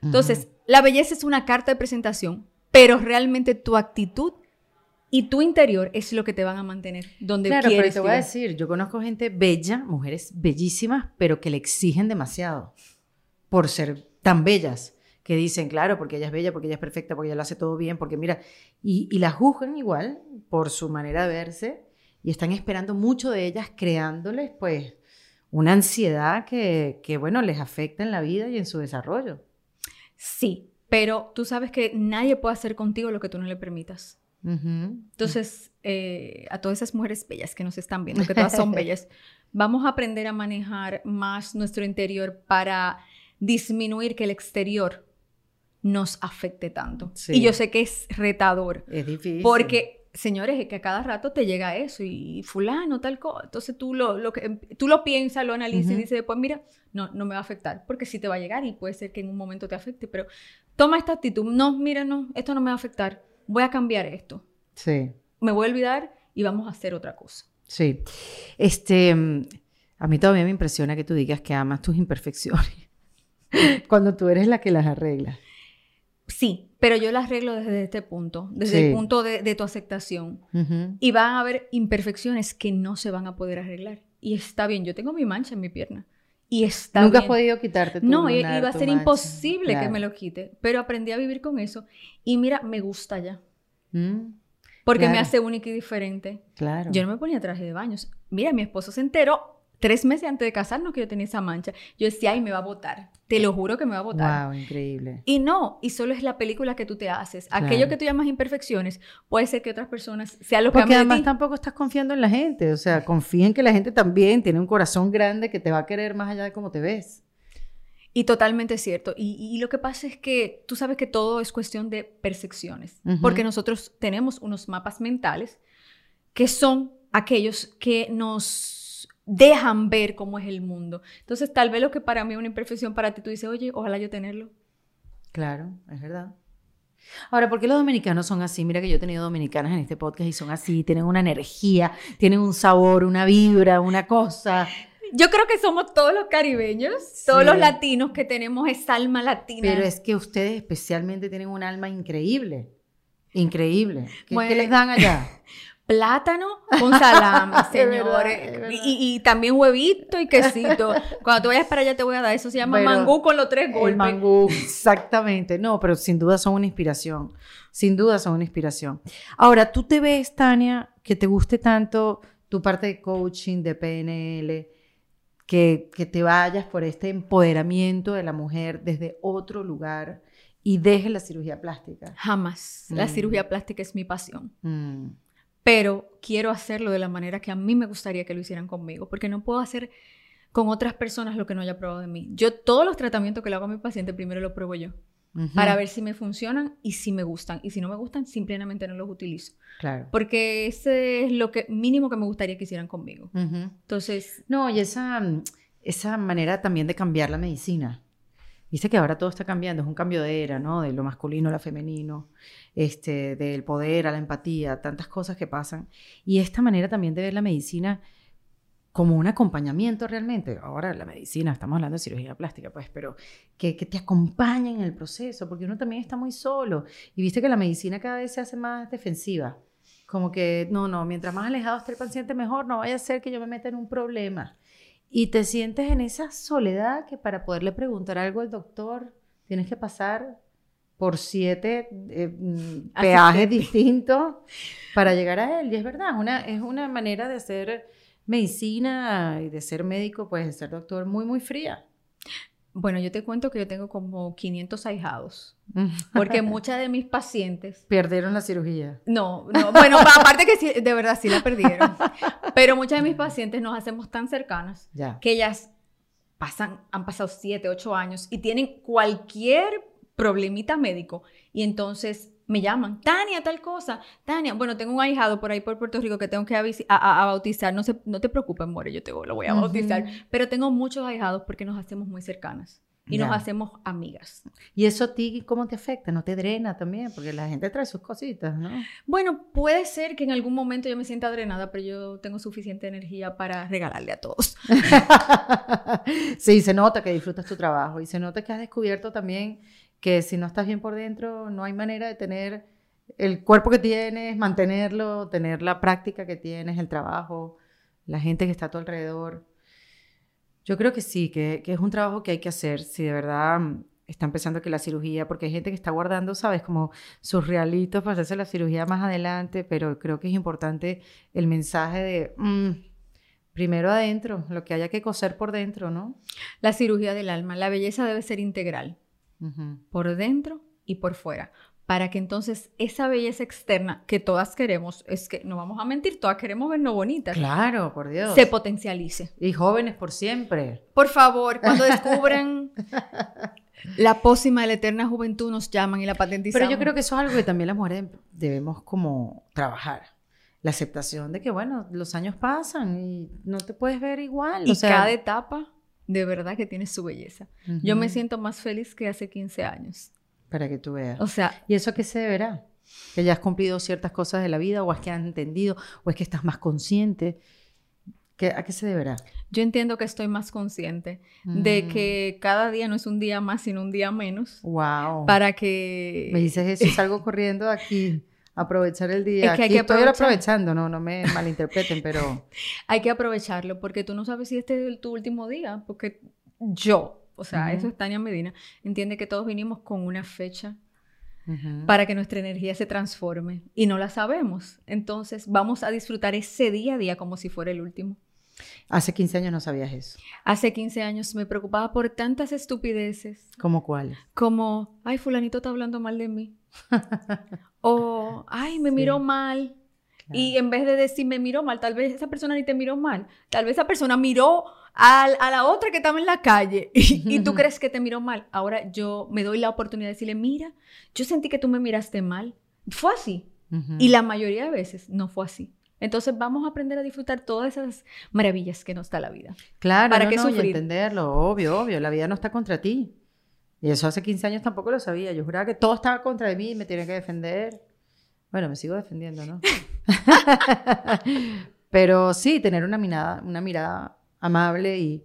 Entonces, la belleza es una carta de presentación, pero realmente tu actitud y tu interior es lo que te van a mantener donde Claro, pero te voy a decir, yo conozco gente bella, mujeres bellísimas, pero que le exigen demasiado por ser tan bellas, que dicen, claro, porque ella es bella, porque ella es perfecta, porque ella lo hace todo bien, porque mira, y, y la juzgan igual por su manera de verse y están esperando mucho de ellas, creándoles pues una ansiedad que, que bueno, les afecta en la vida y en su desarrollo. Sí, pero tú sabes que nadie puede hacer contigo lo que tú no le permitas. Entonces, eh, a todas esas mujeres bellas que nos están viendo, que todas son [LAUGHS] bellas, vamos a aprender a manejar más nuestro interior para disminuir que el exterior nos afecte tanto. Sí. Y yo sé que es retador, Es difícil. porque, señores, es que a cada rato te llega eso y fulano, tal cosa. Entonces tú lo, lo que, tú lo piensas, lo analizas y dices después, mira, no, no me va a afectar, porque sí te va a llegar y puede ser que en un momento te afecte, pero toma esta actitud, no, mira, no, esto no me va a afectar, voy a cambiar esto, Sí. me voy a olvidar y vamos a hacer otra cosa. Sí. Este, mm, a mí todavía me impresiona que tú digas que amas tus imperfecciones [LAUGHS] cuando tú eres la que las arregla. Sí, pero yo las arreglo desde este punto, desde Sí. el punto de, de tu aceptación. Y van a haber imperfecciones que no se van a poder arreglar. Y está bien, yo tengo mi mancha en mi pierna. Y está Nunca has podido quitarte tu No, lunar, iba a ser mancha. imposible que me lo quite, pero aprendí a vivir con eso. Y mira, me gusta ya, Mm, porque me hace única y diferente. claro. Yo no me ponía traje de baños. Mira, mi esposo se enteró tres meses antes de casarnos que yo tenía esa mancha. Yo decía, ay, me va a botar. Te lo juro que me va a botar. Wow, increíble. Y no, y solo es la película que tú te haces. Claro. Aquello que tú llamas imperfecciones, puede ser que otras personas sea lo que Porque amen de además ti. tampoco estás confiando en la gente. O sea, confía en que la gente también tiene un corazón grande que te va a querer más allá de cómo te ves. Y totalmente cierto. Y, y lo que pasa es que tú sabes que todo es cuestión de percepciones, Ujú. porque nosotros tenemos unos mapas mentales que son aquellos que nos dejan ver cómo es el mundo. Entonces, tal vez lo que para mí es una imperfección, para ti tú dices, oye, ojalá yo tenerlo. Claro, es verdad. Ahora, ¿por qué los dominicanos son así? Mira que yo he tenido dominicanas en este podcast y son así, tienen una energía, tienen un sabor, una vibra, una cosa. Yo creo que somos todos los caribeños, todos los latinos que tenemos esa alma latina. Pero es que ustedes especialmente tienen un alma increíble. Increíble. ¿Qué, qué Bueno. les dan allá? [LAUGHS] Plátano con salami, [LAUGHS] señores. es verdad. y, y también huevito y quesito. Cuando tú vayas para allá te voy a dar. Eso se llama Pero mangú con los tres El golpes. mangú, exactamente. No, pero sin duda son una inspiración. Sin duda son una inspiración. Ahora, ¿tú te ves, Tania, que te guste tanto tu parte de coaching, de PNL, que, que te vayas por este empoderamiento de la mujer desde otro lugar y dejes la cirugía plástica? Jamás. La Mm. cirugía plástica es mi pasión. Mm, Pero quiero hacerlo de la manera que a mí me gustaría que lo hicieran conmigo. Porque no puedo hacer con otras personas lo que no haya probado de mí. Yo todos los tratamientos que le hago a mi paciente primero los pruebo yo. Para ver si me funcionan y si me gustan. Y si no me gustan, simplemente no los utilizo. Claro. Porque ese es lo que mínimo que me gustaría que hicieran conmigo. Ujú. Entonces, No, y esa, esa manera también de cambiar la medicina. Viste que ahora todo está cambiando, es un cambio de era, ¿no? De lo masculino a lo femenino, este, del poder a la empatía, tantas cosas que pasan. Y esta manera también de ver la medicina como un acompañamiento realmente. Ahora la medicina, estamos hablando de cirugía plástica, pues, pero que, que te acompaña en el proceso, porque uno también está muy solo. Y viste que la medicina cada vez se hace más defensiva. Como que, no, no, mientras más alejado esté el paciente, mejor, no vaya a ser que yo me meta en un problema. Y te sientes en esa soledad que para poderle preguntar algo al doctor tienes que pasar por siete eh, mm, peajes distintos para llegar a él. Y es verdad, una, es una manera de hacer medicina y de ser médico, pues de ser doctor muy, muy fría. Bueno, yo te cuento que yo tengo como 500 ahijados, [LAUGHS] porque muchas de mis pacientes... Perdieron la cirugía. No, no, bueno, [LAUGHS] aparte que sí, de verdad sí la perdieron, pero muchas de mis pacientes nos hacemos tan cercanas que ellas pasan, han pasado 7, 8 años y tienen cualquier problemita médico. Y entonces me llaman, Tania, tal cosa, Tania, bueno, tengo un ahijado por ahí por Puerto Rico que tengo que a, bautizar, no, se, no te preocupes, More, yo te lo voy a bautizar, pero tengo muchos ahijados porque nos hacemos muy cercanas y nos hacemos amigas. ¿Y eso a ti cómo te afecta? ¿No te drena también? Porque la gente trae sus cositas, ¿no? Bueno, puede ser que en algún momento yo me sienta drenada, pero yo tengo suficiente energía para regalarle a todos. [LAUGHS] sí, se nota que disfrutas tu trabajo y se nota que has descubierto también que si no estás bien por dentro, no hay manera de tener el cuerpo que tienes, mantenerlo, tener la práctica que tienes, el trabajo, la gente que está a tu alrededor. Yo creo que sí, que, es un trabajo que hay que hacer, si de verdad mm, está empezando que la cirugía, porque hay gente que está guardando, sabes, como sus realitos para hacerse la cirugía más adelante, pero creo que es importante el mensaje de... Mm, primero adentro, lo que haya que coser por dentro, ¿no? La cirugía del alma, la belleza debe ser integral por dentro y por fuera, para que entonces esa belleza externa que todas queremos, es que no vamos a mentir, todas queremos vernos bonitas. Claro, por Dios. Se potencialice. Y jóvenes por siempre. Por favor, cuando descubran [LAUGHS] la pócima de la eterna juventud, nos llaman y la patentizamos. Pero yo creo que eso es algo que también las mujeres debemos como trabajar la aceptación de que, bueno, los años pasan y no te puedes ver igual. Y cada etapa de verdad que tiene su belleza. Yo me siento más feliz que hace 15 años. Para que tú veas. O sea, ¿y eso qué se deberá? ¿Que ya has cumplido ciertas cosas de la vida o es que has entendido o es que estás más consciente? ¿A qué se deberá? Yo entiendo que estoy más consciente de mm. que cada día no es un día más, sino un día menos. Wow. Para que... Me dices eso, salgo corriendo aquí [LAUGHS] aprovechar el día. Es que hay que estoy aprovechando, no, no me [LAUGHS] malinterpreten, pero... hay que aprovecharlo porque tú no sabes si este es tu último día, porque yo, o sea, eso es Tania Medina, entiende que todos vinimos con una fecha para que nuestra energía se transforme y no la sabemos. Entonces vamos a disfrutar ese día a día como si fuera el último. Hace 15 años no sabías eso. Hace 15 años me preocupaba por tantas estupideces. ¿Cómo cuáles? Como, ay, fulanito está hablando mal de mí. [LAUGHS] o, ay, me miró mal. Y en vez de decir me miró mal, tal vez esa persona ni te miró mal. Tal vez esa persona miró a, la otra que estaba en la calle [LAUGHS] y, tú [LAUGHS] crees que te miró mal. Ahora yo me doy la oportunidad de decirle, mira, yo sentí que tú me miraste mal. Fue así. Y la mayoría de veces no fue así. Entonces vamos a aprender a disfrutar todas esas maravillas que nos da la vida. Claro, ¿Para no, Y entenderlo, obvio, obvio. La vida no está contra ti. Y eso hace 15 años tampoco lo sabía. Yo juraba que todo estaba contra de mí y me tenía que defender. Bueno, me sigo defendiendo, ¿no? [LAUGHS] Pero sí, tener una mirada, una mirada amable y,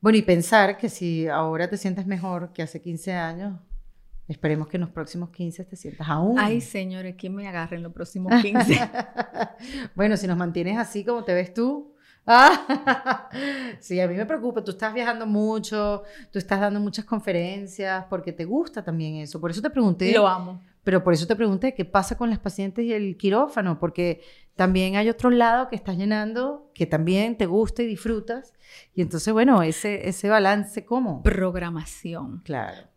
bueno, y pensar que si ahora te sientes mejor que hace 15 años, esperemos que en los próximos 15 te sientas aún. Ay, señores, ¿quién me agarre en los próximos 15? [LAUGHS] bueno, si nos mantienes así como te ves tú, Ah, [LAUGHS] sí, a mí me preocupa. Tú estás viajando mucho, tú estás dando muchas conferencias, porque te gusta también eso. Por eso te pregunté. Lo amo. Pero por eso te pregunté qué pasa con las pacientes y el quirófano, porque también hay otro lado que estás llenando, que también te gusta y disfrutas. Y entonces, bueno, ese, ese balance, ¿cómo? Programación. Claro.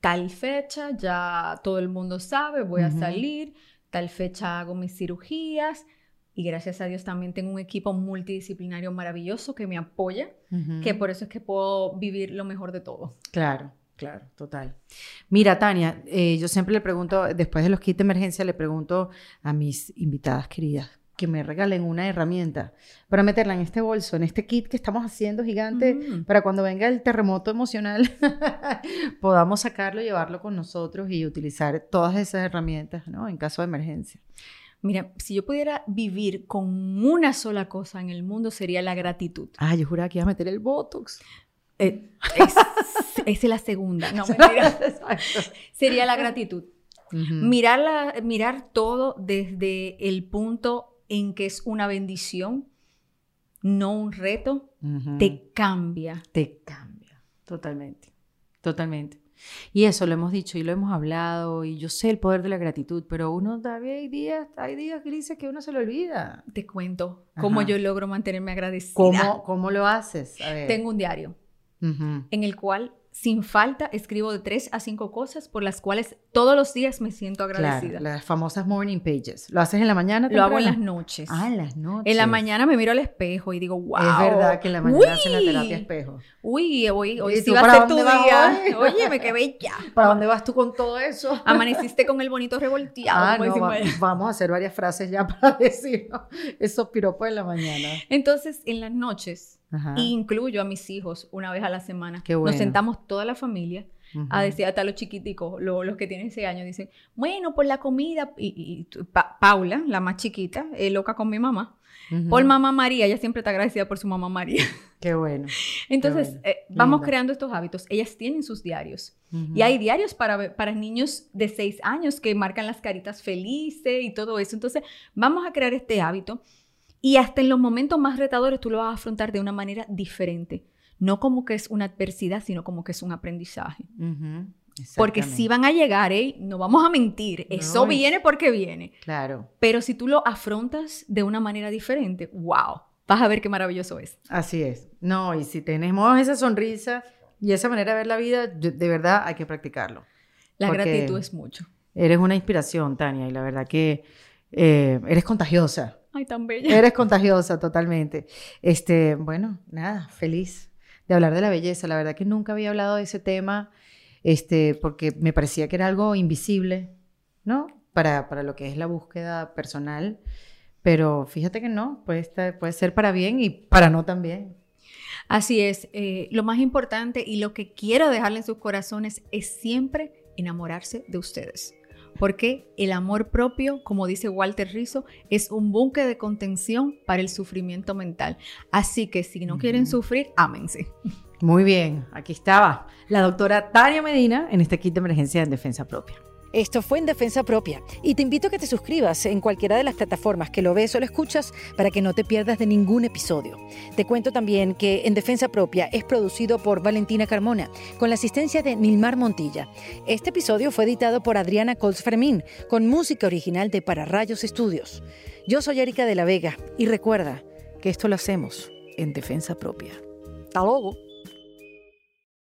Tal fecha, ya todo el mundo sabe, voy a salir. Tal fecha hago mis cirugías y gracias a Dios también tengo un equipo multidisciplinario maravilloso que me apoya, que por eso es que puedo vivir lo mejor de todo. Claro, claro, total. Mira, Tania, eh, yo siempre le pregunto, después de los kits de emergencia, le pregunto a mis invitadas queridas, que me regalen una herramienta para meterla en este bolso, en este kit que estamos haciendo gigante, Mm. para cuando venga el terremoto emocional, [LAUGHS] podamos sacarlo, llevarlo con nosotros y utilizar todas esas herramientas, ¿no? En caso de emergencia. Mira, si yo pudiera vivir con una sola cosa en el mundo sería la gratitud. Ah, yo juraba que iba a meter el Botox. Eh, es, [LAUGHS] es la segunda. No, mentira. [LAUGHS] Sería la gratitud. Ujú. Mirar, la- mirar todo desde el punto en que es una bendición, no un reto, te cambia. te cambia. Totalmente. Totalmente. Y eso lo hemos dicho y lo hemos hablado y yo sé el poder de la gratitud, pero uno todavía hay días, hay días grises que uno se lo olvida. Te cuento cómo yo logro mantenerme agradecida. ¿Cómo, cómo lo haces? A ver. Tengo un diario en el cual sin falta escribo de tres a cinco cosas por las cuales todos los días me siento Claro, agradecida. las famosas morning pages. ¿Lo haces en la mañana? Lo hago en las temprano? noches. Ah, en las noches. en la mañana me miro al espejo y digo, wow. Es verdad que en la mañana hacen la terapia espejo. Uy, hoy, hoy ¿Y sí va a ser tu día. hoy? [LAUGHS] Oye, me quedé bella. [LAUGHS] ¿Para dónde vas tú con todo eso? [LAUGHS] Amaneciste con el bonito revolteado. Ah, como no, va- vamos a hacer varias frases ya para decir ¿no? esos piropos en la mañana. Entonces, en las noches, Ajá. incluyo a mis hijos una vez a la semana. Qué bueno. Nos sentamos toda la familia a decir hasta los chiquiticos, lo- los que tienen ese año, dicen, bueno, por la comida. Y, Pa- Paula, la más chiquita, es loca con mi mamá. Por mamá María, ella siempre está agradecida por su mamá María. [LAUGHS] Qué bueno. Entonces, bueno. eh, vamos creando estos hábitos. Ellas tienen sus diarios. Y hay diarios para, para niños de 6 años que marcan las caritas felices y todo eso. Entonces, vamos a crear este hábito y hasta en los momentos más retadores tú lo vas a afrontar de una manera diferente. No como que es una adversidad, sino como que es un aprendizaje. Porque si van a llegar, ¿eh? no vamos a mentir, eso viene porque viene. Claro, Pero si tú lo afrontas de una manera diferente, wow, vas a ver qué maravilloso es. así es. No, y si tenemos esa sonrisa y esa manera de ver la vida, de verdad hay que practicarlo. La gratitud es mucho. Eres una inspiración, Tania, y la verdad que eh, eres contagiosa. Ay, tan bella. Eres contagiosa totalmente. Este, bueno, nada, feliz de hablar de la belleza. La verdad que nunca había hablado de ese tema, este, porque me parecía que era algo invisible, ¿no? Para, para lo que es la búsqueda personal. Pero fíjate que no, puede, estar- puede ser para bien y para no también. Así es, eh, lo más importante y lo que quiero dejarle en sus corazones es siempre enamorarse de ustedes. Porque el amor propio, como dice Walter Rizzo, es un buque de contención para el sufrimiento mental. Así que si no quieren sufrir, ámense. Muy bien, aquí estaba la doctora Tania Medina en este kit de emergencia en defensa propia. Esto fue en Defensa Propia y te invito a que te suscribas en cualquiera de las plataformas que lo ves o lo escuchas para que no te pierdas de ningún episodio. Te cuento también que En Defensa Propia es producido por Valentina Carmona con la asistencia de Nilmar Montilla. Este episodio fue editado por Adriana Colts Fermín con música original de Para Rayos Estudios. Yo soy Erika de la Vega y recuerda que esto lo hacemos en Defensa Propia. Hasta luego.